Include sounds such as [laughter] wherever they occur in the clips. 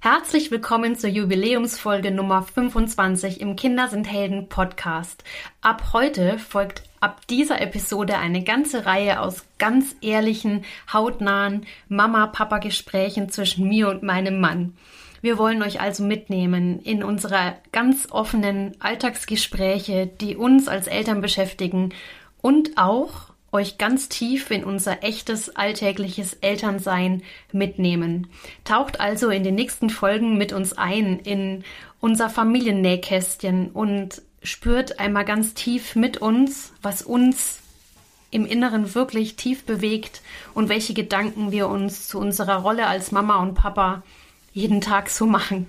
Herzlich willkommen zur Jubiläumsfolge Nummer 25 im Kinder sind Helden Podcast. Ab heute folgt ab dieser Episode eine ganze Reihe aus ganz ehrlichen, hautnahen Mama-Papa-Gesprächen zwischen mir und meinem Mann. Wir wollen euch also mitnehmen in unsere ganz offenen Alltagsgespräche, die uns als Eltern beschäftigen und auch euch ganz tief in unser echtes alltägliches Elternsein mitnehmen. Taucht also in den nächsten Folgen mit uns ein in unser Familiennähkästchen und spürt einmal ganz tief mit uns, was uns im Inneren wirklich tief bewegt und welche Gedanken wir uns zu unserer Rolle als Mama und Papa jeden Tag so machen.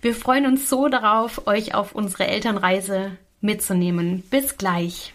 Wir freuen uns so darauf, euch auf unsere Elternreise mitzunehmen. Bis gleich.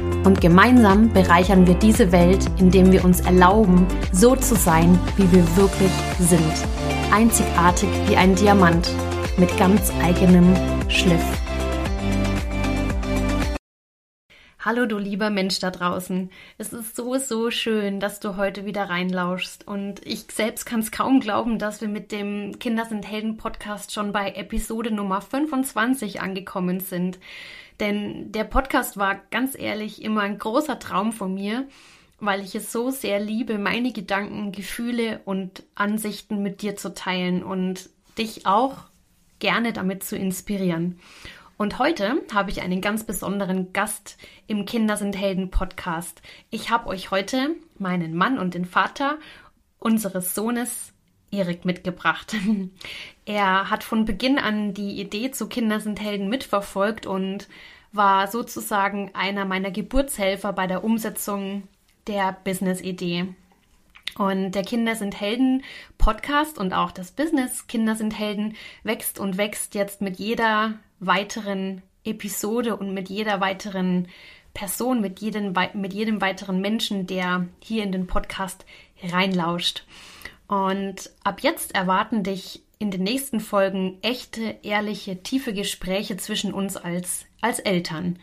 Und gemeinsam bereichern wir diese Welt, indem wir uns erlauben, so zu sein, wie wir wirklich sind. Einzigartig wie ein Diamant mit ganz eigenem Schliff. Hallo du lieber Mensch da draußen. Es ist so, so schön, dass du heute wieder reinlauschst. Und ich selbst kann es kaum glauben, dass wir mit dem Kinder sind Helden Podcast schon bei Episode Nummer 25 angekommen sind. Denn der Podcast war ganz ehrlich immer ein großer Traum von mir, weil ich es so sehr liebe, meine Gedanken, Gefühle und Ansichten mit dir zu teilen und dich auch gerne damit zu inspirieren. Und heute habe ich einen ganz besonderen Gast im Kinder sind Helden Podcast. Ich habe euch heute meinen Mann und den Vater unseres Sohnes Erik mitgebracht. [laughs] er hat von Beginn an die Idee zu Kinder sind Helden mitverfolgt und war sozusagen einer meiner Geburtshelfer bei der Umsetzung der Business-Idee. Und der Kinder sind Helden Podcast und auch das Business Kinder sind Helden wächst und wächst jetzt mit jeder weiteren Episode und mit jeder weiteren Person, mit jedem, mit jedem weiteren Menschen, der hier in den Podcast reinlauscht. Und ab jetzt erwarten dich in den nächsten Folgen echte, ehrliche, tiefe Gespräche zwischen uns als, als Eltern.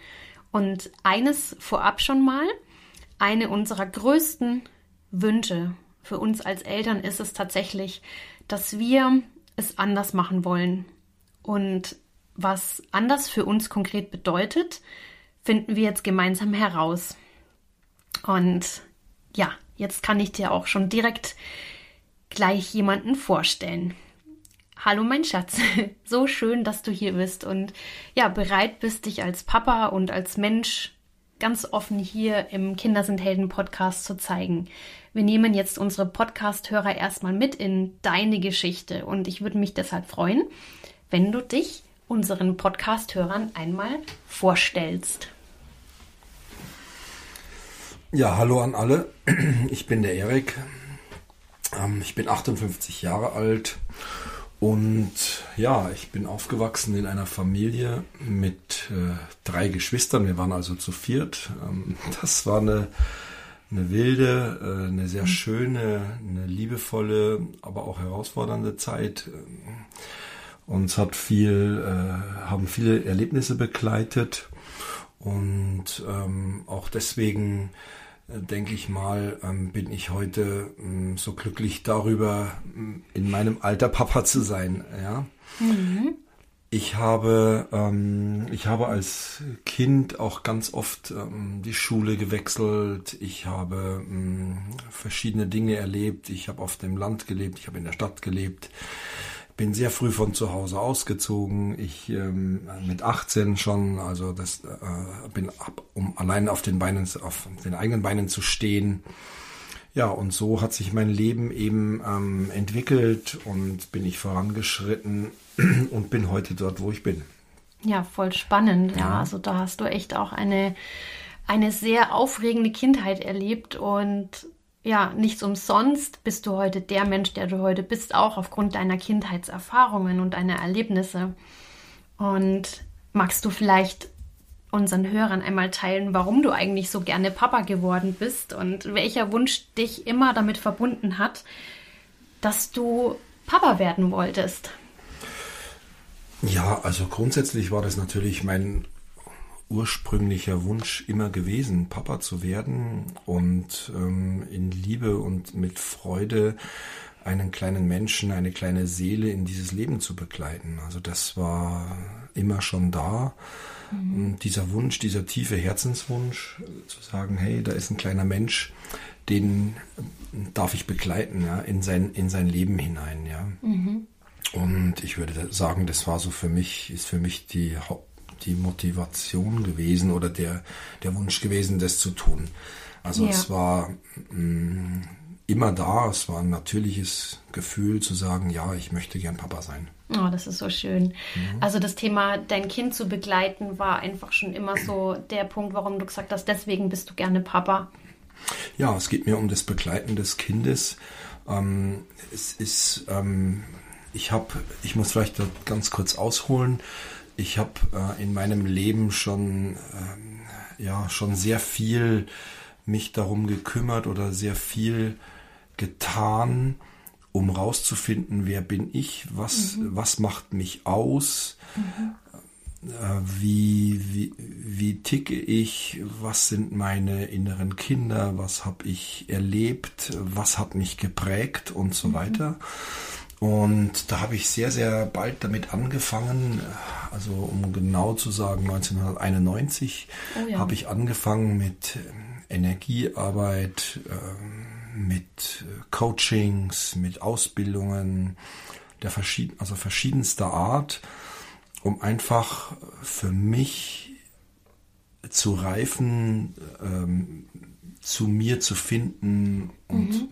Und eines vorab schon mal, eine unserer größten Wünsche für uns als Eltern ist es tatsächlich, dass wir es anders machen wollen. Und was anders für uns konkret bedeutet, finden wir jetzt gemeinsam heraus. Und ja, jetzt kann ich dir auch schon direkt gleich jemanden vorstellen. Hallo mein Schatz, [laughs] so schön, dass du hier bist und ja, bereit bist, dich als Papa und als Mensch ganz offen hier im Kinder sind Helden Podcast zu zeigen. Wir nehmen jetzt unsere Podcast-Hörer erstmal mit in deine Geschichte und ich würde mich deshalb freuen, wenn du dich unseren Podcast-Hörern einmal vorstellst. Ja, hallo an alle. [clears throat] Ich bin der Erik. Ähm, ich bin 58 Jahre alt und ja, ich bin aufgewachsen in einer Familie mit äh, drei Geschwistern. Wir waren also zu viert. Ähm, [laughs] das war eine, eine wilde, äh, eine sehr schöne, eine liebevolle, aber auch herausfordernde Zeit. Uns hat viel, äh, haben viele Erlebnisse begleitet und ähm, auch deswegen denke ich mal, ähm, bin ich heute ähm, so glücklich darüber, ähm, in meinem Alter Papa zu sein. Ja. Mhm. Ich habe, ähm, ich habe als Kind auch ganz oft ähm, die Schule gewechselt. Ich habe ähm, verschiedene Dinge erlebt. Ich habe auf dem Land gelebt. Ich habe in der Stadt gelebt bin sehr früh von zu Hause ausgezogen. Ich ähm, mit 18 schon, also das äh, bin ab, um allein auf den Beinen, auf den eigenen Beinen zu stehen. Ja, und so hat sich mein Leben eben ähm, entwickelt und bin ich vorangeschritten [clears throat] und bin heute dort, wo ich bin. Ja, voll spannend. Ja, ja also da hast du echt auch eine, eine sehr aufregende Kindheit erlebt und ja, nichts umsonst bist du heute der Mensch, der du heute bist, auch aufgrund deiner Kindheitserfahrungen und deiner Erlebnisse. Und magst du vielleicht unseren Hörern einmal teilen, warum du eigentlich so gerne Papa geworden bist und welcher Wunsch dich immer damit verbunden hat, dass du Papa werden wolltest? Ja, also grundsätzlich war das natürlich mein ursprünglicher Wunsch immer gewesen, Papa zu werden und ähm, in Liebe und mit Freude einen kleinen Menschen, eine kleine Seele in dieses Leben zu begleiten. Also das war immer schon da. Mhm. Dieser Wunsch, dieser tiefe Herzenswunsch, zu sagen, hey, da ist ein kleiner Mensch, den darf ich begleiten, ja, in sein, in sein Leben hinein, ja. Mhm. Und ich würde sagen, das war so für mich, ist für mich die die Motivation gewesen oder der, der Wunsch gewesen, das zu tun. Also ja. es war mh, mm, immer da, es war ein natürliches Gefühl zu sagen, ja, ich möchte gern Papa sein. Oh, das ist so schön. Mhm. Also das Thema, dein Kind zu begleiten, war einfach schon immer so der Punkt, warum du gesagt hast, deswegen bist du gerne Papa. Ja, es geht mir um das Begleiten des Kindes. Ähm, es ist, ähm, ich habe, ich muss vielleicht ganz kurz ausholen ich habe äh, in meinem Leben schon, äh, ja, schon sehr viel mich darum gekümmert oder sehr viel getan, um rauszufinden, wer bin ich, was, mhm. was macht mich aus, mhm. äh, wie, wie, wie ticke ich, was sind meine inneren Kinder, was habe ich erlebt, was hat mich geprägt und so mhm. weiter. Und da habe ich sehr, sehr bald damit angefangen, also um genau zu sagen, 1991 oh ja. habe ich angefangen mit ähm, Energiearbeit, ähm, mit äh, Coachings, mit Ausbildungen der verschieden, also verschiedenster Art, um einfach für mich zu reifen, ähm, zu mir zu finden und mhm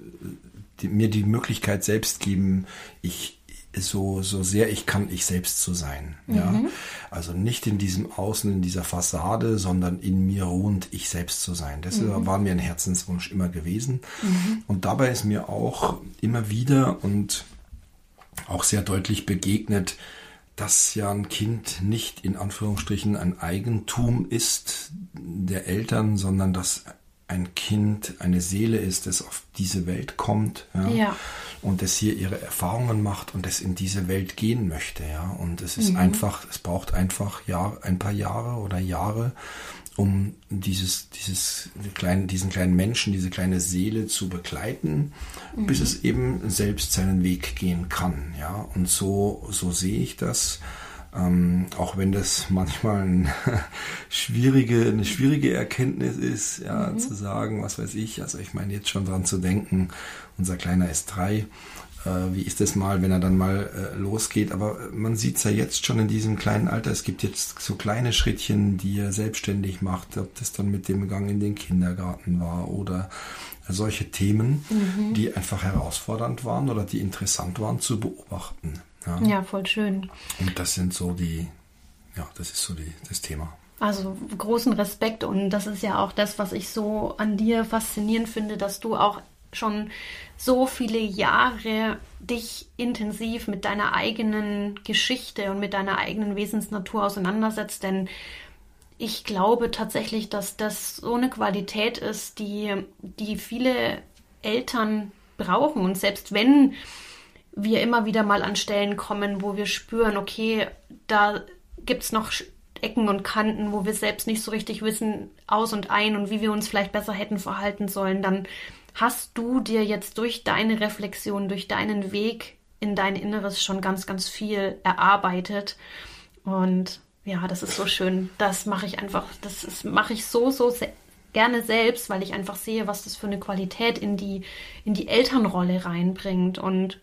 die, mir die Möglichkeit selbst geben, ich so, so sehr ich kann, ich selbst zu sein. Mhm. Ja? Also nicht in diesem Außen, in dieser Fassade, sondern in mir ruhend ich selbst zu sein. Das mhm. war mir ein Herzenswunsch immer gewesen. Mhm. Und dabei ist mir auch immer wieder und auch sehr deutlich begegnet, dass ja ein Kind nicht in Anführungsstrichen ein Eigentum ist der Eltern, sondern dass ein Kind eine Seele ist, das auf diese Welt kommt ja, ja. und das hier ihre Erfahrungen macht und das in diese Welt gehen möchte. Ja. Und es ist mhm. einfach, es braucht einfach ja, ein paar Jahre oder Jahre, um dieses, dieses kleine, diesen kleinen Menschen, diese kleine Seele zu begleiten, mhm. bis es eben selbst seinen Weg gehen kann. Ja. Und so, so sehe ich das. Ähm, auch wenn das [laughs] manchmal ein schwierige, eine schwierige Erkenntnis ist, ja, mhm. zu sagen, was weiß ich. Also ich meine jetzt schon dran zu denken, unser Kleiner ist drei. Äh, wie ist das mal, wenn er dann mal äh, losgeht? Aber man sieht es ja jetzt schon in diesem kleinen Alter. Es gibt jetzt so kleine Schrittchen, die er selbstständig macht, ob das dann mit dem Gang in den Kindergarten war oder solche Themen, mhm. die einfach herausfordernd waren oder die interessant waren zu beobachten. Ja. ja, voll schön. Und das sind so die, ja, das ist so die, das Thema. Also großen Respekt und das ist ja auch das, was ich so an dir faszinierend finde, dass du auch schon so viele Jahre dich intensiv mit deiner eigenen Geschichte und mit deiner eigenen Wesensnatur auseinandersetzt, denn ich glaube tatsächlich, dass das so eine Qualität ist, die, die viele Eltern brauchen. Und selbst wenn wir immer wieder mal an Stellen kommen, wo wir spüren, okay, da gibt es noch Ecken und Kanten, wo wir selbst nicht so richtig wissen, aus und ein und wie wir uns vielleicht besser hätten verhalten sollen, dann hast du dir jetzt durch deine Reflexion, durch deinen Weg in dein Inneres schon ganz, ganz viel erarbeitet. Und ja, das ist so schön. Das mache ich einfach, das mache ich so, so se gerne selbst, weil ich einfach sehe, was das für eine Qualität in die, in die Elternrolle reinbringt. Und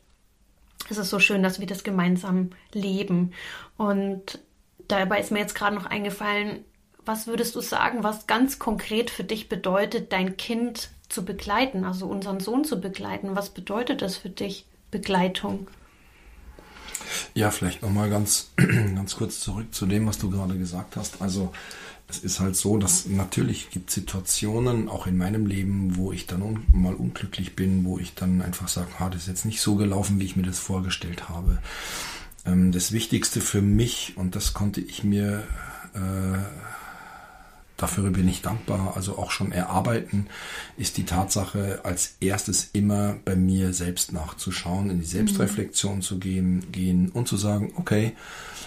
es ist so schön, dass wir das gemeinsam leben. Und dabei ist mir jetzt gerade noch eingefallen, was würdest du sagen, was ganz konkret für dich bedeutet, dein Kind zu begleiten, also unseren Sohn zu begleiten? Was bedeutet das für dich, Begleitung? Ja, vielleicht nochmal ganz, [clears throat] ganz kurz zurück zu dem, was du gerade gesagt hast. Also es ist halt so, dass natürlich gibt Situationen, auch in meinem Leben, wo ich dann un mal unglücklich bin, wo ich dann einfach sage, ah, das ist jetzt nicht so gelaufen, wie ich mir das vorgestellt habe. Ähm, das Wichtigste für mich, und das konnte ich mir äh, dafür bin ich dankbar, also auch schon erarbeiten, ist die Tatsache, als erstes immer bei mir selbst nachzuschauen, in die Selbstreflexion mhm. zu gehen, gehen und zu sagen, okay,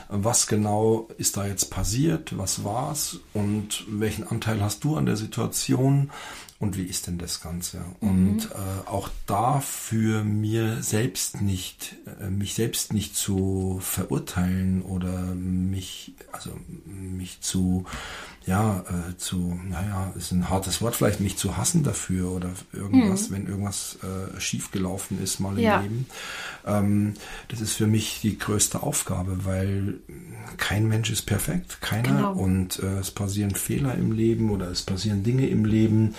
was genau ist da jetzt passiert, was war's und welchen Anteil hast du an der Situation und wie ist denn das Ganze? Mhm. Und äh, auch dafür mir selbst nicht, äh, mich selbst nicht zu verurteilen oder mich, also mich zu ja, äh, zu, naja, ist ein hartes Wort, vielleicht mich zu hassen dafür oder irgendwas, hm. wenn irgendwas äh, schiefgelaufen ist mal im ja. Leben. Ähm, das ist für mich die größte Aufgabe, weil kein Mensch ist perfekt, keiner. Genau. Und äh, es passieren Fehler im Leben oder es passieren Dinge im Leben,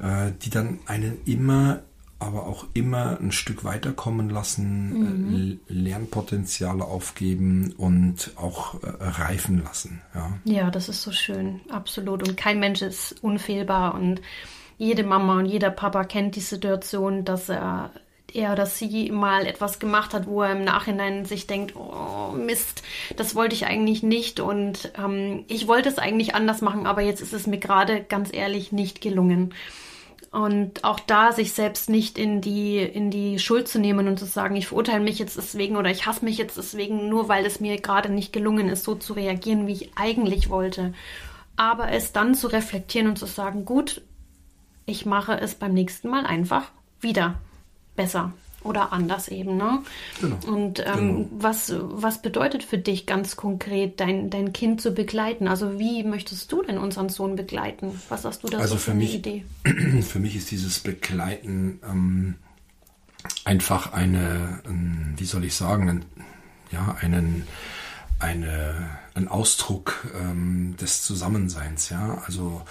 die dann einen immer aber auch immer ein Stück weiterkommen lassen, mhm. äh, Lernpotenziale aufgeben und auch äh, reifen lassen. Ja. ja, das ist so schön, absolut. Und kein Mensch ist unfehlbar und jede Mama und jeder Papa kennt die Situation, dass er er oder sie mal etwas gemacht hat, wo er im Nachhinein sich denkt, oh Mist, das wollte ich eigentlich nicht und ähm, ich wollte es eigentlich anders machen, aber jetzt ist es mir gerade ganz ehrlich nicht gelungen. Und auch da sich selbst nicht in die, in die Schuld zu nehmen und zu sagen, ich verurteile mich jetzt deswegen oder ich hasse mich jetzt deswegen, nur weil es mir gerade nicht gelungen ist, so zu reagieren, wie ich eigentlich wollte. Aber es dann zu reflektieren und zu sagen, gut, ich mache es beim nächsten Mal einfach wieder besser oder anders eben. Ne? Genau. Und ähm, genau. was, was bedeutet für dich ganz konkret, dein, dein Kind zu begleiten? Also wie möchtest du denn unseren Sohn begleiten? Was hast du da also so für eine mich, Idee? [clears throat] Für mich ist dieses Begleiten ähm, einfach eine, ein, wie soll ich sagen, ein, ja, einen, eine, ein Ausdruck ähm, des Zusammenseins. Ja, also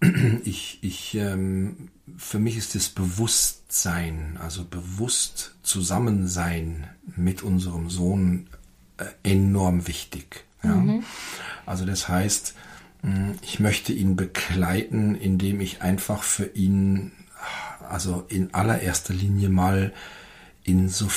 [clears throat] ich, ich, ähm, für mich ist das Bewusstsein, also bewusst Zusammensein mit unserem Sohn äh, enorm wichtig. Ja? Mhm. Also das heißt, hm, ich möchte ihn begleiten, indem ich einfach für ihn, also in allererster Linie mal in so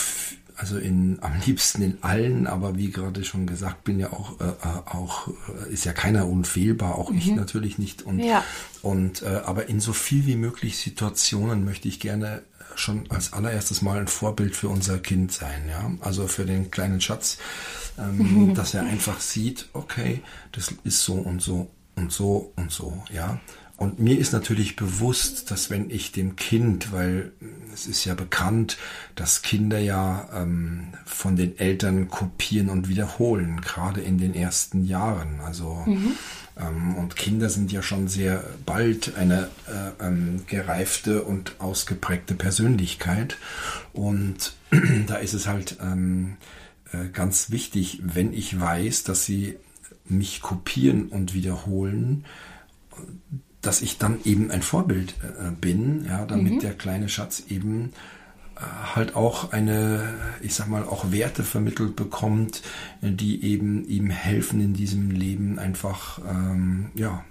also in, am liebsten in allen, aber wie gerade schon gesagt, bin ja auch, äh, äh auch äh, ist ja keiner unfehlbar, auch mhm. ich natürlich nicht. Und, ja. und äh, aber in so viel wie möglich Situationen möchte ich gerne schon als allererstes mal ein Vorbild für unser Kind sein, ja. Also für den kleinen Schatz, ähm, mhm. [laughs] dass er einfach sieht, okay, das ist so und so und so und so, ja. Und mir ist natürlich bewusst, dass wenn ich dem Kind, weil es ist ja bekannt, dass Kinder ja ähm, von den Eltern kopieren und wiederholen, gerade in den ersten Jahren. Also mhm. ähm, und Kinder sind ja schon sehr bald eine äh, ähm, gereifte und ausgeprägte Persönlichkeit. Und [clears throat] da ist es halt ähm, äh, ganz wichtig, wenn ich weiß, dass sie mich kopieren und wiederholen, dass ich dann eben ein Vorbild äh, bin, ja, damit mhm. der kleine Schatz eben äh, halt auch eine, ich sag mal, auch Werte vermittelt bekommt, die eben ihm helfen in diesem Leben einfach, ähm, ja,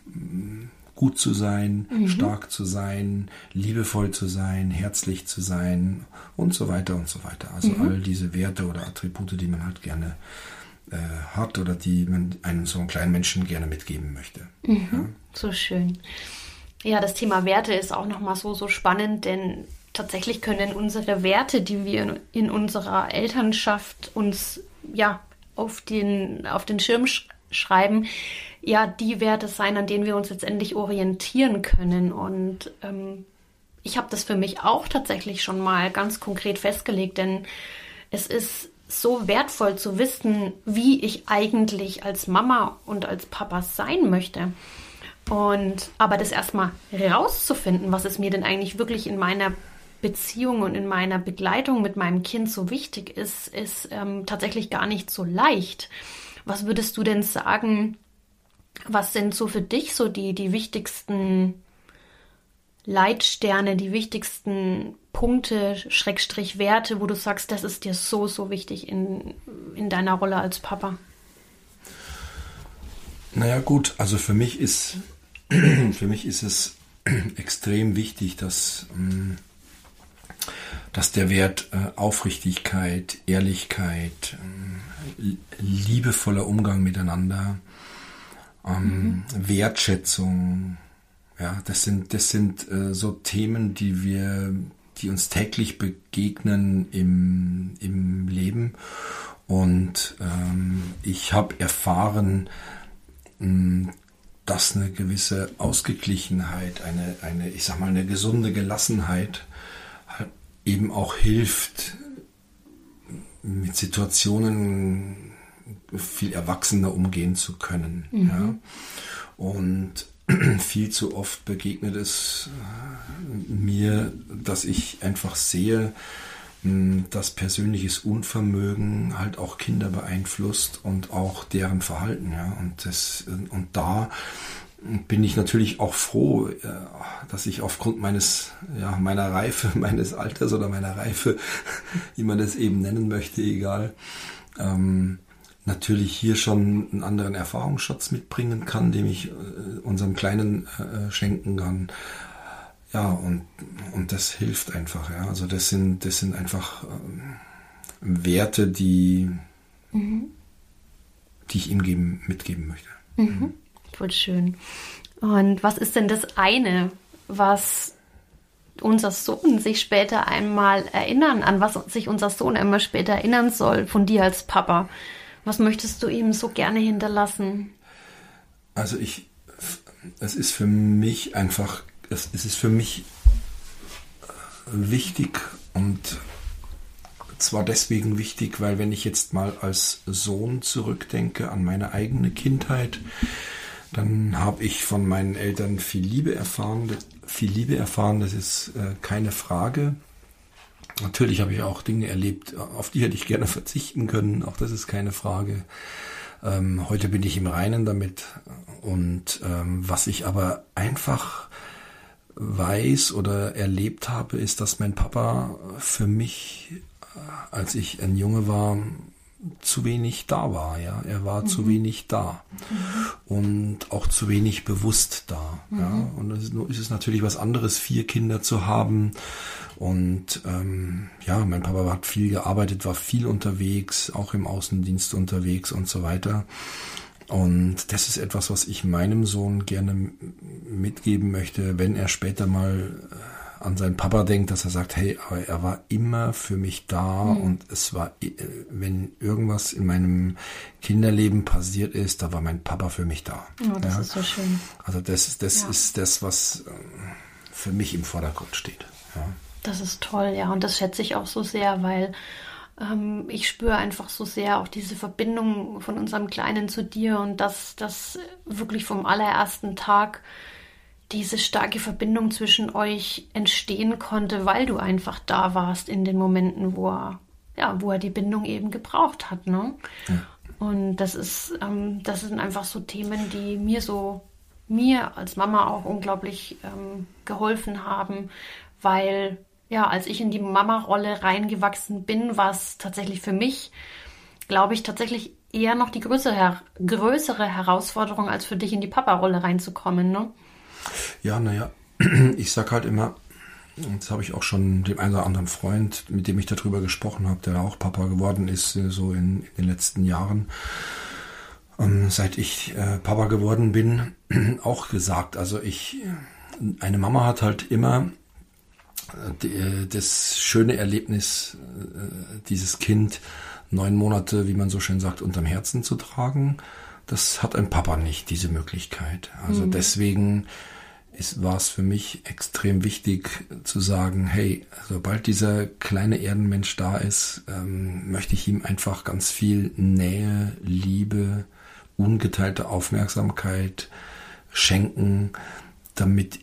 gut zu sein, mhm. stark zu sein, liebevoll zu sein, herzlich zu sein und so weiter und so weiter. Also mhm. all diese Werte oder Attribute, die man halt gerne äh, hat oder die man einem so einen kleinen Menschen gerne mitgeben möchte. Mhm. Ja? So schön. Ja, das Thema Werte ist auch nochmal so, so spannend, denn tatsächlich können unsere Werte, die wir in unserer Elternschaft uns ja auf den, auf den Schirm sch schreiben, ja, die Werte sein, an denen wir uns letztendlich orientieren können. Und ähm, ich habe das für mich auch tatsächlich schon mal ganz konkret festgelegt, denn es ist so wertvoll zu wissen, wie ich eigentlich als Mama und als Papa sein möchte. Und aber das erstmal rauszufinden, was es mir denn eigentlich wirklich in meiner Beziehung und in meiner Begleitung mit meinem Kind so wichtig ist, ist ähm, tatsächlich gar nicht so leicht. Was würdest du denn sagen? Was sind so für dich so die, die wichtigsten Leitsterne, die wichtigsten Punkte, Schrägstrich Werte, wo du sagst, das ist dir so, so wichtig in, in deiner Rolle als Papa? Naja gut, also für mich ist, [clears throat] für mich ist es [clears throat] extrem wichtig, dass, ähm, dass der Wert äh, Aufrichtigkeit, Ehrlichkeit, ähm, liebevoller Umgang miteinander, ähm, mhm. Wertschätzung, ja, das sind, das sind äh, so Themen, die wir, die uns täglich begegnen im, im Leben. Und ähm, ich habe erfahren, mh, hm, dass eine gewisse Ausgeglichenheit, eine, eine, ich sag mal, eine gesunde Gelassenheit halt eben auch hilft, mit Situationen viel erwachsener umgehen zu können. Mhm. Ja. Und [clears throat] viel zu oft begegnet es äh, mir, dass ich einfach sehe, hm, dass persönliches Unvermögen halt auch Kinder beeinflusst und auch deren Verhalten. Ja. Und, das, und da bin ich natürlich auch froh, äh, dass ich aufgrund meines, ja, meiner Reife, [laughs] meines Alters oder meiner Reife, [laughs] wie man das eben nennen möchte, egal, ähm, natürlich hier schon einen anderen Erfahrungsschatz mitbringen kann, dem ich äh, unserem Kleinen äh, schenken kann. Ja, und, und das hilft einfach, ja. Also das sind, das sind einfach ähm, Werte, die, mhm. die ich ihm geben, mitgeben möchte. Mhm. Voll schön. Und was ist denn das eine, was unser Sohn sich später einmal erinnern, an was sich unser Sohn immer später erinnern soll von dir als Papa? Was möchtest du ihm so gerne hinterlassen? Also ich, es ist für mich einfach, es, ist für mich wichtig und zwar deswegen wichtig, weil wenn ich jetzt mal als Sohn zurückdenke an meine eigene Kindheit, dann habe ich von meinen Eltern viel Liebe erfahren, viel Liebe erfahren, das ist äh, keine Frage. Natürlich habe ich auch Dinge erlebt, auf die hätte ich gerne [laughs] verzichten können. Auch das ist keine Frage. Ähm, heute bin ich im Reinen damit. Und ähm, was ich aber einfach weiß oder erlebt habe, ist, dass mein Papa für mich, äh, als ich ein Junge war, zu wenig da war, ja. Er war mhm. zu wenig da mhm. und auch zu wenig bewusst da, mhm. ja. Und es ist, ist es natürlich was anderes, vier Kinder zu haben und ähm, ja, mein Papa hat viel gearbeitet, war viel unterwegs, auch im Außendienst unterwegs und so weiter. Und das ist etwas, was ich meinem Sohn gerne mitgeben möchte, wenn er später mal äh, an seinen Papa denkt, dass er sagt, hey, aber er war immer für mich da mhm. und es war, äh, wenn irgendwas in meinem Kinderleben passiert ist, da war mein Papa für mich da. Oh, das ja? ist so schön. Also das, das ja. ist das, was äh, für mich im Vordergrund steht. Ja. Das ist toll, ja. Und das schätze ich auch so sehr, weil ähm, ich spüre einfach so sehr auch diese Verbindung von unserem Kleinen zu dir und dass das wirklich vom allerersten Tag diese starke Verbindung zwischen euch entstehen konnte, weil du einfach da warst in den Momenten, wo er, ja, wo er die Bindung eben gebraucht hat. Ne? Ja. Und das ist, ähm, das sind einfach so Themen, die mir so, mir als Mama auch unglaublich ähm, geholfen haben, weil ja, als ich in die Mama-Rolle reingewachsen bin, war es tatsächlich für mich, glaube ich, tatsächlich eher noch die größere, größere Herausforderung, als für dich in die Papa-Rolle reinzukommen, ne? Ja, naja, [clears throat] ich sag halt immer, das habe ich auch schon dem einen oder anderen Freund, mit dem ich darüber gesprochen habe, der auch Papa geworden ist, äh, so in, in den letzten Jahren, ähm, seit ich äh, Papa geworden bin, [clears throat] auch gesagt. Also ich, eine Mama hat halt immer das schöne Erlebnis, äh, dieses Kind neun Monate, wie man so schön sagt, unterm Herzen zu tragen, das hat ein Papa nicht, diese Möglichkeit. Also mhm. deswegen war es für mich extrem wichtig zu sagen, hey, sobald dieser kleine Erdenmensch da ist, ähm, möchte ich ihm einfach ganz viel Nähe, Liebe, ungeteilte Aufmerksamkeit schenken, damit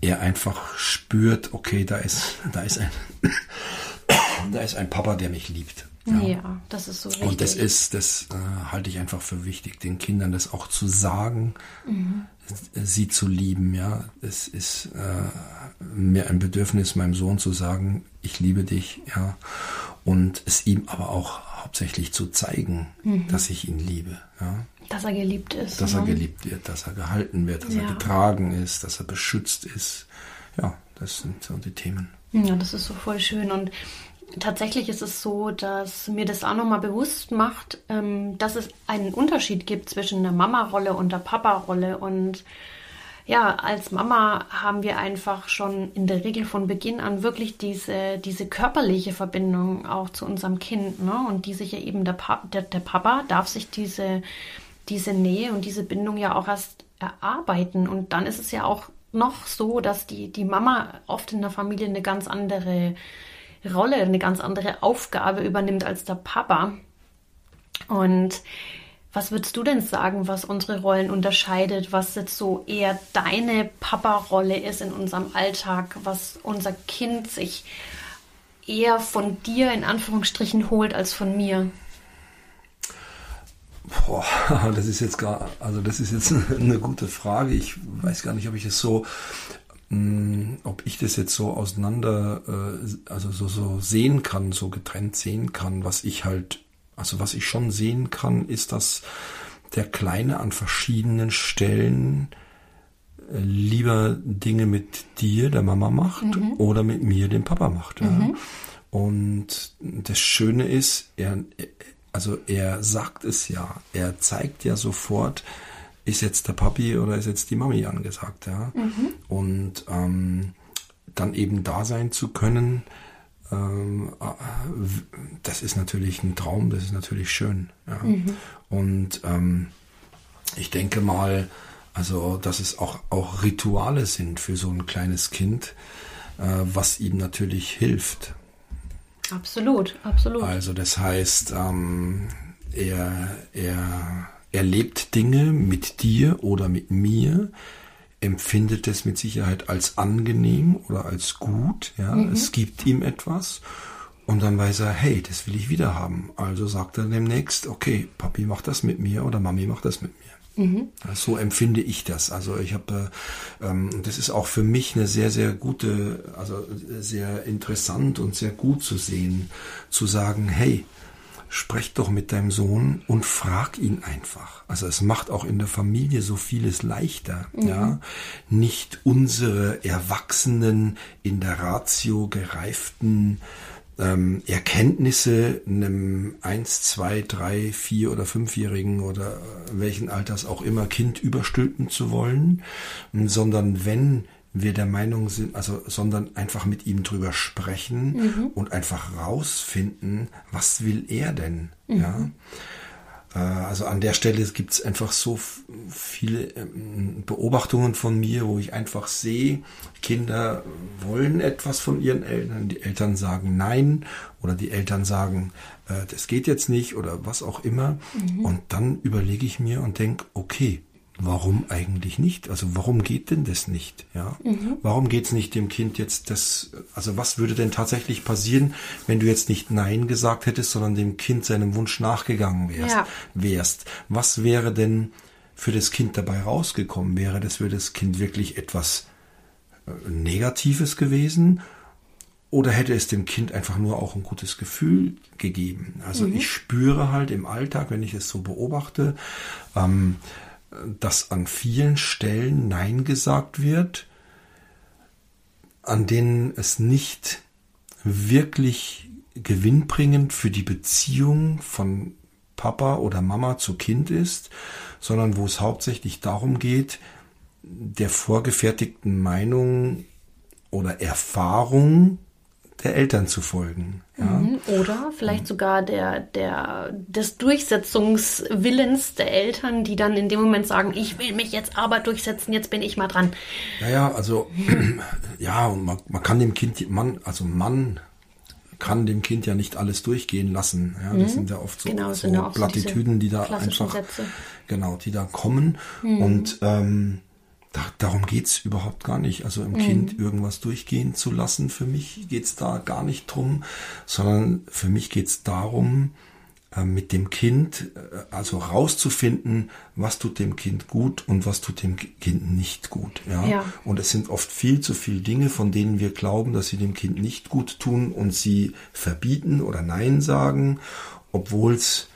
er einfach spürt, okay, da ist, da ist ein, [coughs] da ist ein Papa, der mich liebt. Ja, ja das ist so wichtig. Und das ist, das äh, halte ich einfach für wichtig, den Kindern das auch zu sagen, mhm. sie zu lieben. Ja, es ist äh, mir ein Bedürfnis, meinem Sohn zu sagen, ich liebe dich. Ja, und es ihm aber auch hauptsächlich zu zeigen, mhm. dass ich ihn liebe. Ja. Dass er geliebt ist. Dass ne? er geliebt wird, dass er gehalten wird, dass ja. er getragen ist, dass er beschützt ist. Ja, das sind so die Themen. Ja, das ist so voll schön. Und tatsächlich ist es so, dass mir das auch nochmal bewusst macht, ähm, dass es einen Unterschied gibt zwischen der Mama-Rolle und der Papa-Rolle. Und ja, als Mama haben wir einfach schon in der Regel von Beginn an wirklich diese, diese körperliche Verbindung auch zu unserem Kind. Ne? Und die sich ja eben der, pa der, der Papa darf sich diese, diese Nähe und diese Bindung ja auch erst erarbeiten. Und dann ist es ja auch noch so, dass die, die Mama oft in der Familie eine ganz andere Rolle, eine ganz andere Aufgabe übernimmt als der Papa. Und was würdest du denn sagen, was unsere Rollen unterscheidet, was jetzt so eher deine Papa-Rolle ist in unserem Alltag, was unser Kind sich eher von dir in Anführungsstrichen holt als von mir? Boah, [laughs] das ist jetzt gar, also das ist jetzt [laughs] eine gute Frage. Ich weiß gar nicht, ob ich es so hm, ob ich das jetzt so auseinander, äh, also so, so sehen kann, so getrennt sehen kann, was ich halt, also was ich schon sehen kann, ist, dass der Kleine an verschiedenen Stellen äh, lieber Dinge mit dir, der Mama macht, mhm. oder mit mir, dem Papa macht. Ja. Mhm. Und das Schöne ist, er, also er sagt es ja, er zeigt ja sofort, ist jetzt der Papi oder ist jetzt die Mami angesagt, ja. Mhm. Und ähm, dann eben da sein zu können, ähm, äh, das ist natürlich ein Traum, das ist natürlich schön. Ja. Mhm. Und ähm, ich denke mal, also dass es auch, auch Rituale sind für so ein kleines Kind, äh, was ihm natürlich hilft. Absolut, absolut. Also das heißt, ähm, er, er erlebt Dinge mit dir oder mit mir, empfindet es mit Sicherheit als angenehm oder als gut. Ja, mhm. es gibt ihm etwas. Und dann weiß er, hey, das will ich wieder haben. Also sagt er demnächst, okay, Papi macht das mit mir oder Mami macht das mit mir. Mhm. So empfinde ich das. Also ich habe, ähm, das ist auch für mich eine sehr, sehr gute, also sehr interessant und sehr gut zu sehen, zu sagen, hey, sprech doch mit deinem Sohn und frag ihn einfach. Also es macht auch in der Familie so vieles leichter, mhm. ja. Nicht unsere Erwachsenen in der Ratio gereiften ähm, Erkenntnisse einem eins, zwei, drei, vier oder fünfjährigen oder welchen Alters auch immer Kind überstülpen zu wollen, sondern wenn wir der Meinung sind, also, sondern einfach mit ihm drüber sprechen mhm. und einfach rausfinden, was will er denn, mhm. ja. Äh, also an der Stelle gibt es einfach so viele ähm, Beobachtungen von mir, wo ich einfach sehe, Kinder wollen etwas von ihren Eltern, die Eltern sagen nein oder die Eltern sagen, äh, das geht jetzt nicht oder was auch immer. Mhm. Und dann überlege ich mir und denke, okay, warum eigentlich nicht? Also warum geht denn das nicht? Ja, mhm. warum geht's nicht dem Kind jetzt das? Also was würde denn tatsächlich passieren, wenn du jetzt nicht Nein gesagt hättest, sondern dem Kind seinem Wunsch nachgegangen wärst? Ja. wärst? Was wäre denn für das Kind dabei rausgekommen? Wäre das für das Kind wirklich etwas äh, Negatives gewesen? Oder hätte es dem Kind einfach nur auch ein gutes Gefühl gegeben? Also mhm. ich spüre halt im Alltag, wenn ich es so beobachte, ähm, dass an vielen Stellen Nein gesagt wird, an denen es nicht wirklich gewinnbringend für die Beziehung von Papa oder Mama zu Kind ist, sondern wo es hauptsächlich darum geht, der vorgefertigten Meinung oder Erfahrung der Eltern zu folgen. Ja? Mhm. Oder vielleicht sogar der, der, des Durchsetzungswillens der Eltern, die dann in dem Moment sagen, ich will mich jetzt aber durchsetzen, jetzt bin ich mal dran. Naja, also [clears throat] ja, und man, man kann dem Kind, man, also Mann kann dem Kind ja nicht alles durchgehen lassen. Ja, das mhm. sind ja oft so, genau, so Plattitüden, so die da einfach, Sätze. genau, die da kommen. Mhm. Und ähm, da, darum geht's überhaupt gar nicht. Also im mhm. Kind irgendwas durchgehen zu lassen, für mich geht's da gar nicht drum, sondern für mich geht's darum, äh, mit dem Kind, äh, also rauszufinden, was tut dem Kind gut und was tut dem Kind nicht gut. Ja? ja? Und es sind oft viel zu viele Dinge, von denen wir glauben, dass sie dem Kind nicht gut tun und sie verbieten oder Nein sagen, obwohl es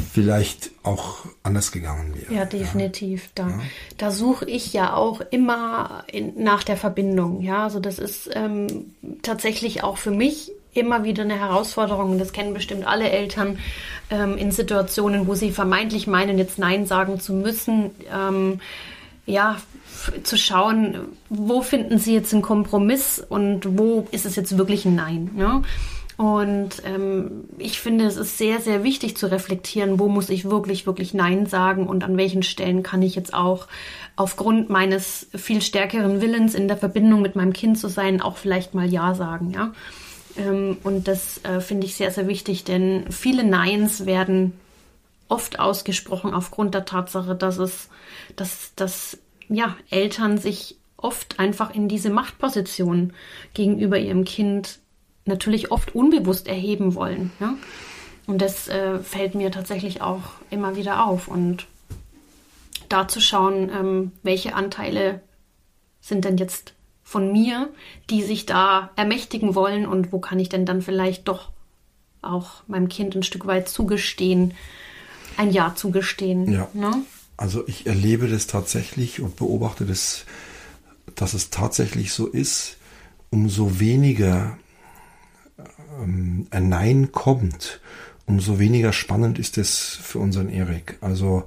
vielleicht auch anders gegangen wäre. Ja, definitiv. Da, ja. da suche ich ja auch immer in, nach der Verbindung. Ja, also das ist ähm, tatsächlich auch für mich immer wieder eine Herausforderung. Das kennen bestimmt alle Eltern ähm, in Situationen, wo sie vermeintlich meinen, jetzt Nein sagen zu müssen. Ähm, ja, zu schauen, wo finden sie jetzt einen Kompromiss und wo ist es jetzt wirklich ein Nein. Ne? Und ähm, ich finde, es ist sehr, sehr wichtig zu reflektieren, wo muss ich wirklich, wirklich Nein sagen und an welchen Stellen kann ich jetzt auch aufgrund meines viel stärkeren Willens in der Verbindung mit meinem Kind zu sein, auch vielleicht mal Ja sagen, ja. Ähm, und das äh, finde ich sehr, sehr wichtig, denn viele Neins werden oft ausgesprochen aufgrund der Tatsache, dass es, dass, dass ja, Eltern sich oft einfach in diese Machtposition gegenüber ihrem Kind natürlich oft unbewusst erheben wollen. Ja? Und das äh, fällt mir tatsächlich auch immer wieder auf. Und da zu schauen, ähm, welche Anteile sind denn jetzt von mir, die sich da ermächtigen wollen und wo kann ich denn dann vielleicht doch auch meinem Kind ein Stück weit zugestehen, ein Ja zugestehen. Ja. Ne? Also ich erlebe das tatsächlich und beobachte das, dass es tatsächlich so ist, umso weniger ein Nein kommt, umso weniger spannend ist es für unseren Erik. Also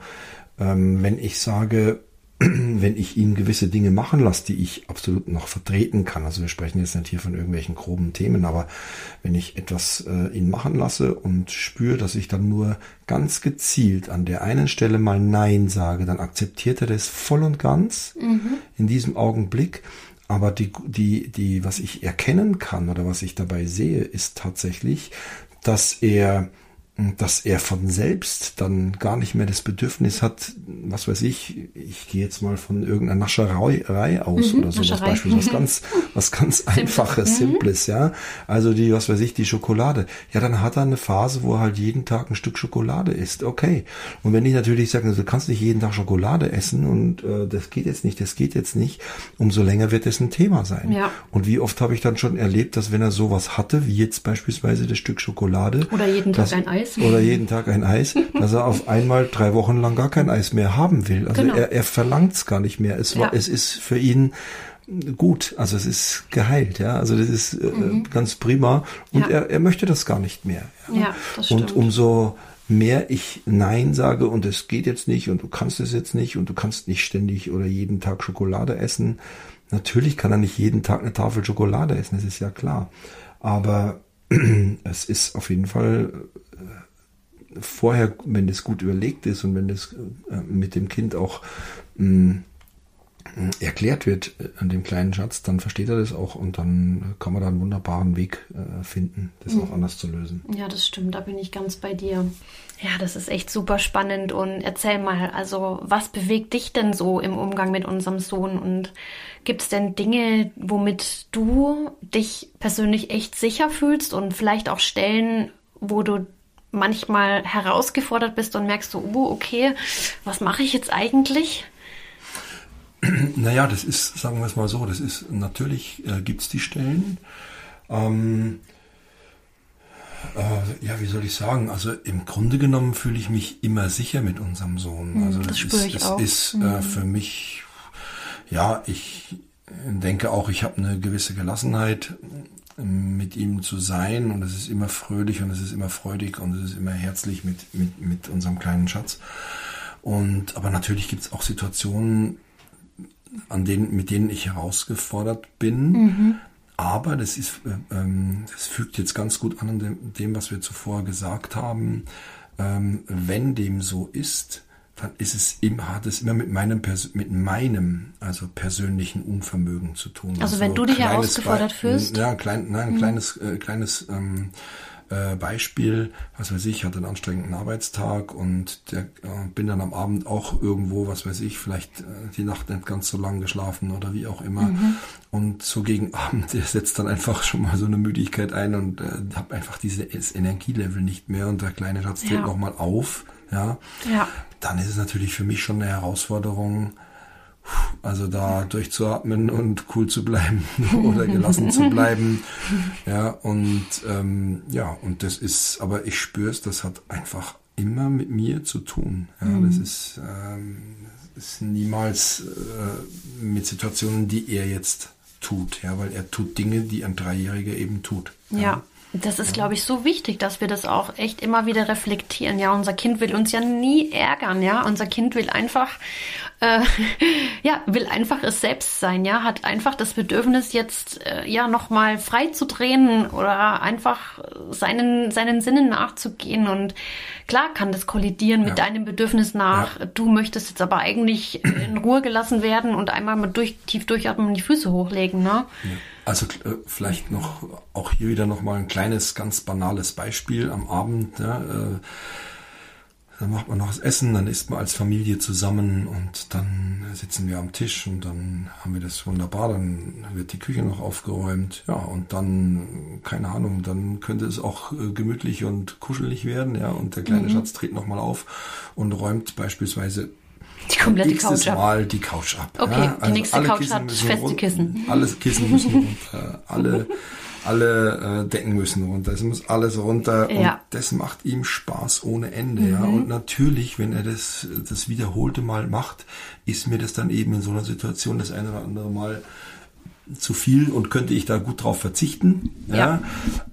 ähm, wenn ich sage, [clears throat] wenn ich ihn gewisse Dinge machen lasse, die ich absolut noch vertreten kann, also wir sprechen jetzt nicht hier von irgendwelchen groben Themen, aber wenn ich etwas äh, ihn machen lasse und spüre, dass ich dann nur ganz gezielt an der einen Stelle mal Nein sage, dann akzeptiert er das voll und ganz mhm. in diesem Augenblick aber die, die, die, was ich erkennen kann oder was ich dabei sehe, ist tatsächlich, dass er dass er von selbst dann gar nicht mehr das Bedürfnis hat, was weiß ich, ich gehe jetzt mal von irgendeiner Nascherei aus mhm, oder so, was Beispiel, was ganz, was ganz [laughs] einfaches, mhm. simples, ja. Also die, was weiß ich, die Schokolade. Ja, dann hat er eine Phase, wo er halt jeden Tag ein Stück Schokolade isst. Okay. Und wenn ich natürlich sage, also, du kannst nicht jeden Tag Schokolade essen und äh, das geht jetzt nicht, das geht jetzt nicht, umso länger wird es ein Thema sein. Ja. Und wie oft habe ich dann schon erlebt, dass wenn er sowas hatte, wie jetzt beispielsweise das Stück Schokolade. Oder jeden Tag ein Eis Eis oder jeden Tag ein Eis, [laughs] dass er auf einmal drei Wochen lang gar kein Eis mehr haben will. Also genau. er, er verlangt es gar nicht mehr. Es, war, ja. es ist für ihn gut, also es ist geheilt, ja, also das ist äh, mhm. ganz prima und ja. er, er möchte das gar nicht mehr. Ja, ja das stimmt. Und umso mehr ich Nein sage und es geht jetzt nicht und du kannst es jetzt nicht und du kannst nicht ständig oder jeden Tag Schokolade essen. Natürlich kann er nicht jeden Tag eine Tafel Schokolade essen, das ist ja klar. Aber [clears throat] es ist auf jeden Fall vorher, wenn das gut überlegt ist und wenn das äh, mit dem Kind auch mm, erklärt wird äh, an dem kleinen Schatz, dann versteht er das auch und dann kann man da einen wunderbaren Weg äh, finden, das mhm. auch anders zu lösen. Ja, das stimmt, da bin ich ganz bei dir. Ja, das ist echt super spannend und erzähl mal, also was bewegt dich denn so im Umgang mit unserem Sohn und gibt es denn Dinge, womit du dich persönlich echt sicher fühlst und vielleicht auch Stellen, wo du manchmal herausgefordert bist und merkst so, oh, okay, was mache ich jetzt eigentlich? [clears throat] Naja, das ist, sagen wir es mal so, das ist, natürlich äh, gibt es die Stellen. Ähm, äh, ja, wie soll ich sagen? Also im Grunde genommen fühle ich mich immer sicher mit unserem Sohn. Hm, also das, das ist, das ist äh, mhm. für mich, ja, ich denke auch, ich habe eine gewisse Gelassenheit mit ihm zu sein und es ist immer fröhlich und es ist immer freudig und es ist immer herzlich mit, mit, mit unserem kleinen Schatz. Und aber natürlich gibt es auch Situationen, an denen, mit denen ich herausgefordert bin. Mhm. Aber das ist, äh, ähm, das fügt jetzt ganz gut an dem, dem was wir zuvor gesagt haben. Ähm, wenn dem so ist, dann ist es immer, hat es immer mit meinem, mit meinem, also persönlichen Unvermögen zu tun. Also, also wenn du dich herausgefordert fühlst? Ja, klein, nein, ein mhm. kleines, äh, kleines ähm, Äh, Beispiel, was weiß ich, hatte einen anstrengenden Arbeitstag und der, äh, bin dann am Abend auch irgendwo, was weiß ich, vielleicht äh, die Nacht nicht ganz so lang geschlafen oder wie auch immer. Mhm. Und so gegen [laughs] Abend der setzt dann einfach schon mal so eine Müdigkeit ein und äh, habe einfach dieses Energielevel nicht mehr und der kleine Schatz tritt ja. nochmal auf. Ja. ja. Dann ist es natürlich für mich schon eine Herausforderung, also da durchzuatmen und cool zu bleiben [laughs] oder gelassen zu bleiben. Ja, und ähm, ja, und das ist, aber ich spüre es, das hat einfach immer mit mir zu tun. Ja, mhm. das ist, ähm, ist niemals äh, mit Situationen, die er jetzt tut, ja, weil er tut Dinge, die ein Dreijähriger eben tut. ja. ja. Das ist, glaube ich, so wichtig, dass wir das auch echt immer wieder reflektieren. Ja, unser Kind will uns ja nie ärgern. Ja, unser Kind will einfach, äh, [laughs] ja, will einfach es selbst sein. Ja, hat einfach das Bedürfnis jetzt, äh, ja, nochmal frei zu drehen oder einfach seinen, seinen Sinnen nachzugehen. Und klar kann das kollidieren mit ja. deinem Bedürfnis nach. Ja. Du möchtest jetzt aber eigentlich in Ruhe gelassen werden und einmal mal durch, tief durchatmen und die Füße hochlegen, ne? Ja. Also äh, vielleicht noch auch hier wieder noch mal ein kleines, ganz banales Beispiel am Abend. Ja, äh, dann macht man noch das Essen, dann isst man als Familie zusammen und dann sitzen wir am Tisch und dann haben wir das wunderbar, dann wird die Küche noch aufgeräumt, ja, und dann, keine Ahnung, dann könnte es auch äh, gemütlich und kuschelig werden, ja, und der kleine mhm. Schatz dreht nochmal auf und räumt beispielsweise die komplette Couch ab. Mal die Couch ab. Okay, ja? also die nächste Couch Kissen hat feste runter, Kissen. Alle Kissen müssen [laughs] runter, alle, alle äh, Decken müssen runter, es muss alles runter ja. und das macht ihm Spaß ohne Ende. Mhm. Ja? Und natürlich, wenn er das, das wiederholte Mal macht, ist mir das dann eben in so einer Situation das eine oder andere Mal zu viel und könnte ich da gut drauf verzichten. Ja. ja.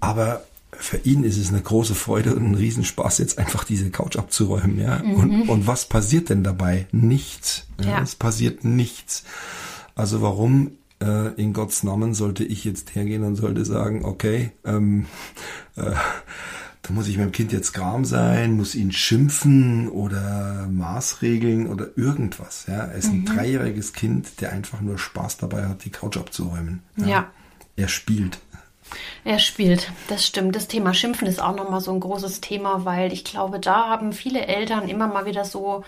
Aber für ihn ist es eine große Freude und ein Riesenspaß, jetzt einfach diese Couch abzuräumen, ja. Mhm. Und, und was passiert denn dabei? Nichts. Ja, ja. Es passiert nichts. Also warum äh, in Gottes Namen sollte ich jetzt hergehen und sollte sagen, okay, ähm, äh, da muss ich meinem Kind jetzt gram sein, muss ihn schimpfen oder Maßregeln oder irgendwas. Ja, er ist ein mhm. dreijähriges Kind, der einfach nur Spaß dabei hat, die Couch abzuräumen. Ja. ja. Er spielt. Er spielt, das stimmt. Das Thema Schimpfen ist auch nochmal so ein großes Thema, weil ich glaube, da haben viele Eltern immer mal wieder so,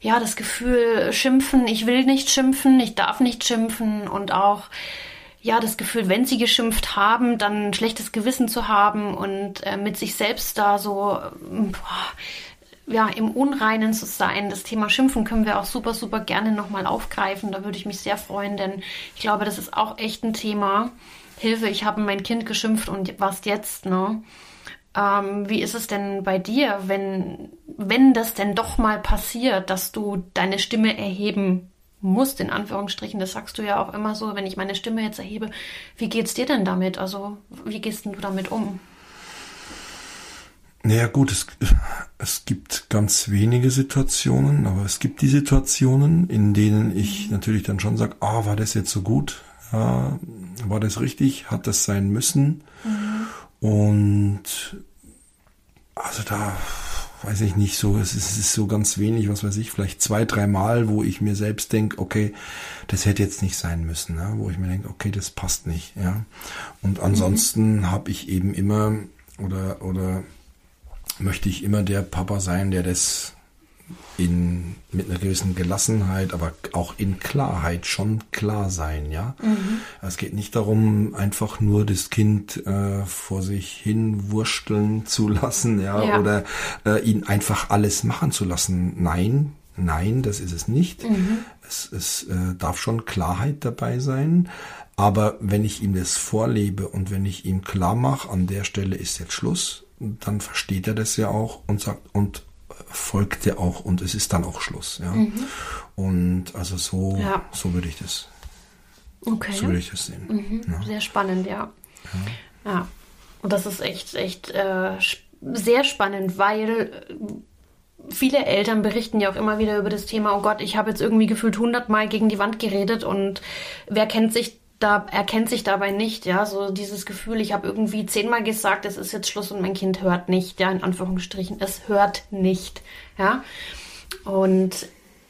ja, das Gefühl, schimpfen, ich will nicht schimpfen, ich darf nicht schimpfen und auch, ja, das Gefühl, wenn sie geschimpft haben, dann ein schlechtes Gewissen zu haben und äh, mit sich selbst da so, boah, ja, im Unreinen zu sein. Das Thema Schimpfen können wir auch super, super gerne nochmal aufgreifen. Da würde ich mich sehr freuen, denn ich glaube, das ist auch echt ein Thema, Hilfe, ich habe mein Kind geschimpft und was jetzt, ne? Ähm, wie ist es denn bei dir, wenn, wenn das denn doch mal passiert, dass du deine Stimme erheben musst, in Anführungsstrichen, das sagst du ja auch immer so, wenn ich meine Stimme jetzt erhebe, wie geht's dir denn damit? Also, wie gehst denn du damit um? Naja gut, es, es gibt ganz wenige Situationen, aber es gibt die Situationen, in denen ich natürlich dann schon sage, ah, war das jetzt so gut? Ja, war das richtig? Hat das sein müssen? Mhm. Und also da weiß ich nicht so, es ist, es ist so ganz wenig, was weiß ich, vielleicht zwei, drei Mal, wo ich mir selbst denke, okay, das hätte jetzt nicht sein müssen, ja? wo ich mir denke, okay, das passt nicht, ja. Und ansonsten mhm. habe ich eben immer oder oder möchte ich immer der Papa sein, der das in, mit einer gewissen Gelassenheit, aber auch in Klarheit schon klar sein, ja. Mhm. Es geht nicht darum, einfach nur das Kind äh, vor sich hin wursteln zu lassen, ja, ja. oder äh, ihn einfach alles machen zu lassen. Nein, nein, das ist es nicht. Mhm. Es, es äh, darf schon Klarheit dabei sein. Aber wenn ich ihm das vorlebe und wenn ich ihm klar mache, an der Stelle ist jetzt Schluss, dann versteht er das ja auch und sagt, und folgt ja auch und es ist dann auch Schluss. Ja? Mhm. Und also so, ja. so würde ich das. Okay. So würde ich das sehen. Mhm. Ja. Sehr spannend, ja. ja. Ja. Und das ist echt, echt äh, sehr spannend, weil äh, viele Eltern berichten ja auch immer wieder über das Thema, oh Gott, ich habe jetzt irgendwie gefühlt hundertmal gegen die Wand geredet und wer kennt sich da erkennt sich dabei nicht, ja, so dieses Gefühl, ich habe irgendwie zehnmal gesagt, es ist jetzt Schluss und mein Kind hört nicht, ja, in Anführungsstrichen, es hört nicht, ja. Und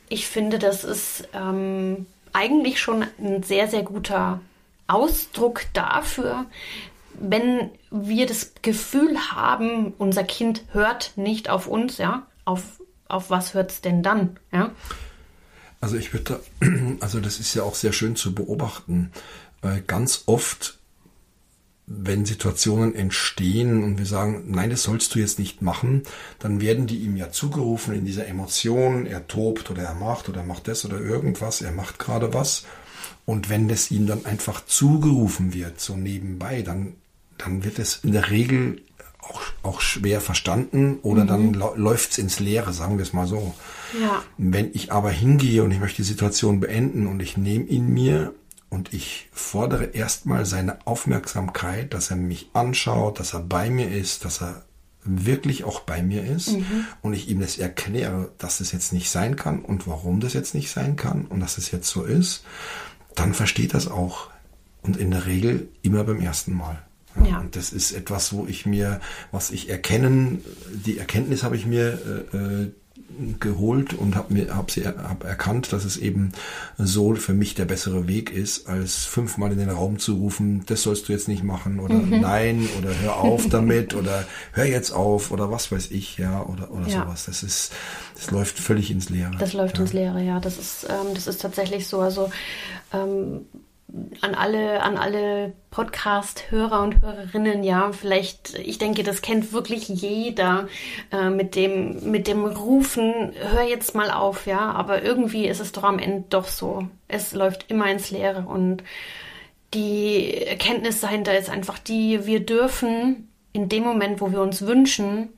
ich finde, das ist ähm, eigentlich schon ein sehr, sehr guter Ausdruck dafür, wenn wir das Gefühl haben, unser Kind hört nicht auf uns, ja, auf, auf was hört es denn dann, ja? Also ich würde, [clears throat] also das ist ja auch sehr schön zu beobachten, weil ganz oft, wenn Situationen entstehen und wir sagen, nein, das sollst du jetzt nicht machen, dann werden die ihm ja zugerufen in dieser Emotion, er tobt oder er macht oder er macht das oder irgendwas, er macht gerade was. Und wenn das ihm dann einfach zugerufen wird, so nebenbei, dann, dann wird es in der Regel auch, auch schwer verstanden oder mhm. dann läuft es ins Leere, sagen wir es mal so. Ja. Wenn ich aber hingehe und ich möchte die Situation beenden und ich nehme ihn mir und ich fordere erstmal seine Aufmerksamkeit, dass er mich anschaut, dass er bei mir ist, dass er wirklich auch bei mir ist mhm. und ich ihm das erkläre, dass das jetzt nicht sein kann und warum das jetzt nicht sein kann und dass es jetzt so ist, dann versteht das auch und in der Regel immer beim ersten Mal. Ja. Und das ist etwas, wo ich mir, was ich erkennen, die Erkenntnis habe ich mir äh, äh geholt und habe mir hab sie hab erkannt, dass es eben so für mich der bessere Weg ist, als fünfmal in den Raum zu rufen, das sollst du jetzt nicht machen oder mhm. nein oder hör auf damit oder hör jetzt auf oder was weiß ich, ja oder oder ja. sowas. Das ist, das läuft völlig ins Leere. Das läuft ja. ins Leere, ja. Das ist, ähm, das ist tatsächlich so. Also ähm, an alle, an alle Podcast-Hörer und Hörerinnen, ja, vielleicht, ich denke, das kennt wirklich jeder äh, mit dem, mit dem Rufen, hör jetzt mal auf, ja, aber irgendwie ist es doch am Ende doch so. Es läuft immer ins Leere und die Erkenntnis dahinter ist einfach die, wir dürfen in dem Moment, wo wir uns wünschen,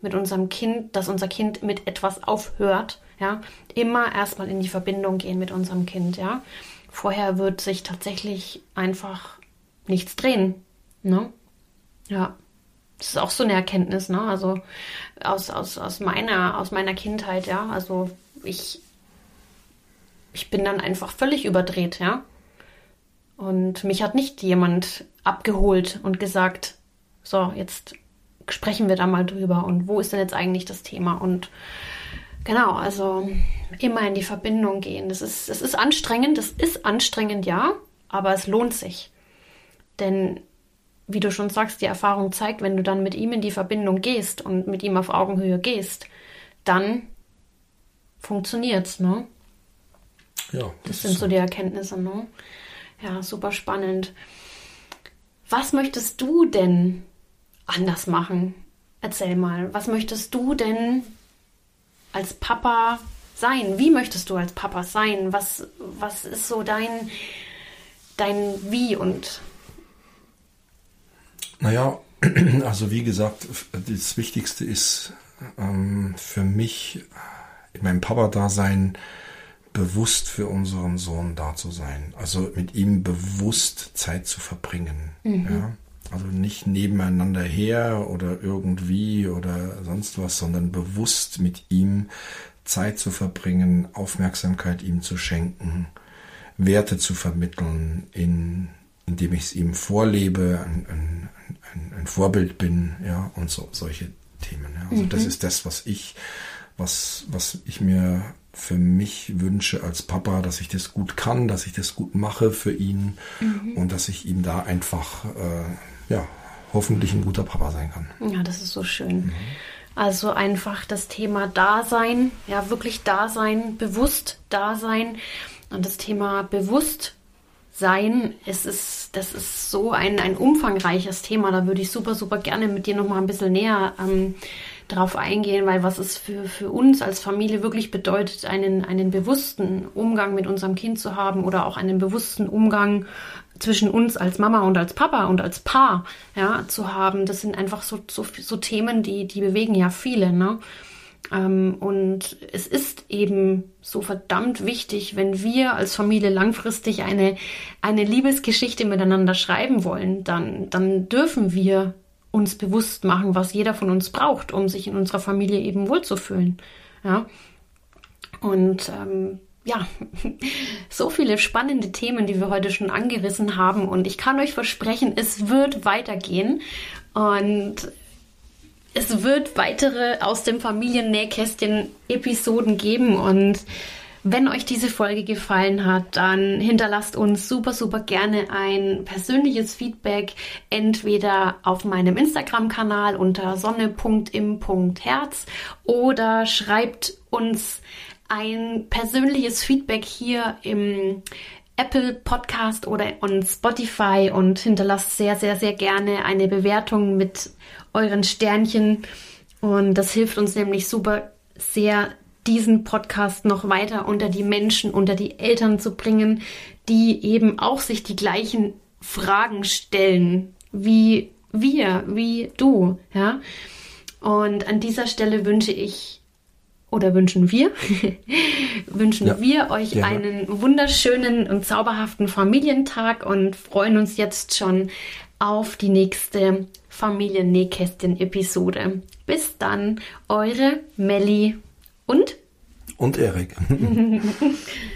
mit unserem Kind, dass unser Kind mit etwas aufhört, ja, immer erstmal in die Verbindung gehen mit unserem Kind, ja vorher wird sich tatsächlich einfach nichts drehen. Ne? Ja. Das ist auch so eine Erkenntnis, ne? Also aus, aus, aus, meiner, aus meiner Kindheit, ja. Also ich, ich bin dann einfach völlig überdreht, ja. Und mich hat nicht jemand abgeholt und gesagt, so, jetzt sprechen wir da mal drüber und wo ist denn jetzt eigentlich das Thema? Und genau, also immer in die Verbindung gehen. Das ist, das ist anstrengend, das ist anstrengend, ja, aber es lohnt sich. Denn, wie du schon sagst, die Erfahrung zeigt, wenn du dann mit ihm in die Verbindung gehst und mit ihm auf Augenhöhe gehst, dann funktioniert's, ne? Ja. Das, das sind so die Erkenntnisse, ne? Ja, super spannend. Was möchtest du denn anders machen? Erzähl mal, was möchtest du denn als Papa sein? Wie möchtest du als Papa sein? Was, was ist so dein, dein Wie und. Naja, [clears throat] also wie gesagt, das Wichtigste ist ähm, für mich in meinem Papa-Dasein bewusst für unseren Sohn da zu sein. Also mit ihm bewusst Zeit zu verbringen. Mhm. Ja? Also nicht nebeneinander her oder irgendwie oder sonst was, sondern bewusst mit ihm Zeit zu verbringen, Aufmerksamkeit ihm zu schenken, Werte zu vermitteln, in, indem ich es ihm vorlebe, ein, ein, ein, ein, Vorbild bin, ja, und so, solche Themen. Ja. Also mhm. das ist das, was ich, was, was ich mir für mich wünsche als Papa, dass ich das gut kann, dass ich das gut mache für ihn mhm. und dass ich ihm da einfach, äh, ja, hoffentlich ein guter Papa sein kann. Ja, das ist so schön. Mhm. Also einfach das Thema Dasein, ja, wirklich Dasein, bewusst Dasein. Und das Thema Bewusstsein, es ist, das ist so ein, ein umfangreiches Thema. Da würde ich super, super gerne mit dir nochmal ein bisschen näher ähm, drauf eingehen, weil was es für, für uns als Familie wirklich bedeutet, einen, einen bewussten Umgang mit unserem Kind zu haben oder auch einen bewussten Umgang zwischen uns als Mama und als Papa und als Paar ja, zu haben. Das sind einfach so, so, so Themen, die, die bewegen ja viele. Ne? Ähm, und es ist eben so verdammt wichtig, wenn wir als Familie langfristig eine, eine Liebesgeschichte miteinander schreiben wollen, dann, dann dürfen wir uns bewusst machen, was jeder von uns braucht, um sich in unserer Familie eben wohlzufühlen. Ja? Und ähm, ja, [laughs] so viele spannende Themen, die wir heute schon angerissen haben. Und ich kann euch versprechen, es wird weitergehen. Und es wird weitere aus dem Familiennähkästchen Episoden geben. Und Wenn euch diese Folge gefallen hat, dann hinterlasst uns super, super gerne ein persönliches Feedback, entweder auf meinem Instagram-Kanal unter sonne.im.herz oder schreibt uns ein persönliches Feedback hier im Apple Podcast oder on Spotify und hinterlasst sehr, sehr, sehr gerne eine Bewertung mit euren Sternchen. Und das hilft uns nämlich super sehr, diesen Podcast noch weiter unter die Menschen, unter die Eltern zu bringen, die eben auch sich die gleichen Fragen stellen wie wir, wie du, ja. Und an dieser Stelle wünsche ich oder wünschen wir, [laughs] wünschen ja, wir euch gerne. einen wunderschönen und zauberhaften Familientag und freuen uns jetzt schon auf die nächste Familiennähkästchen-Episode. Bis dann, eure Melli und und Erik. [laughs] [laughs]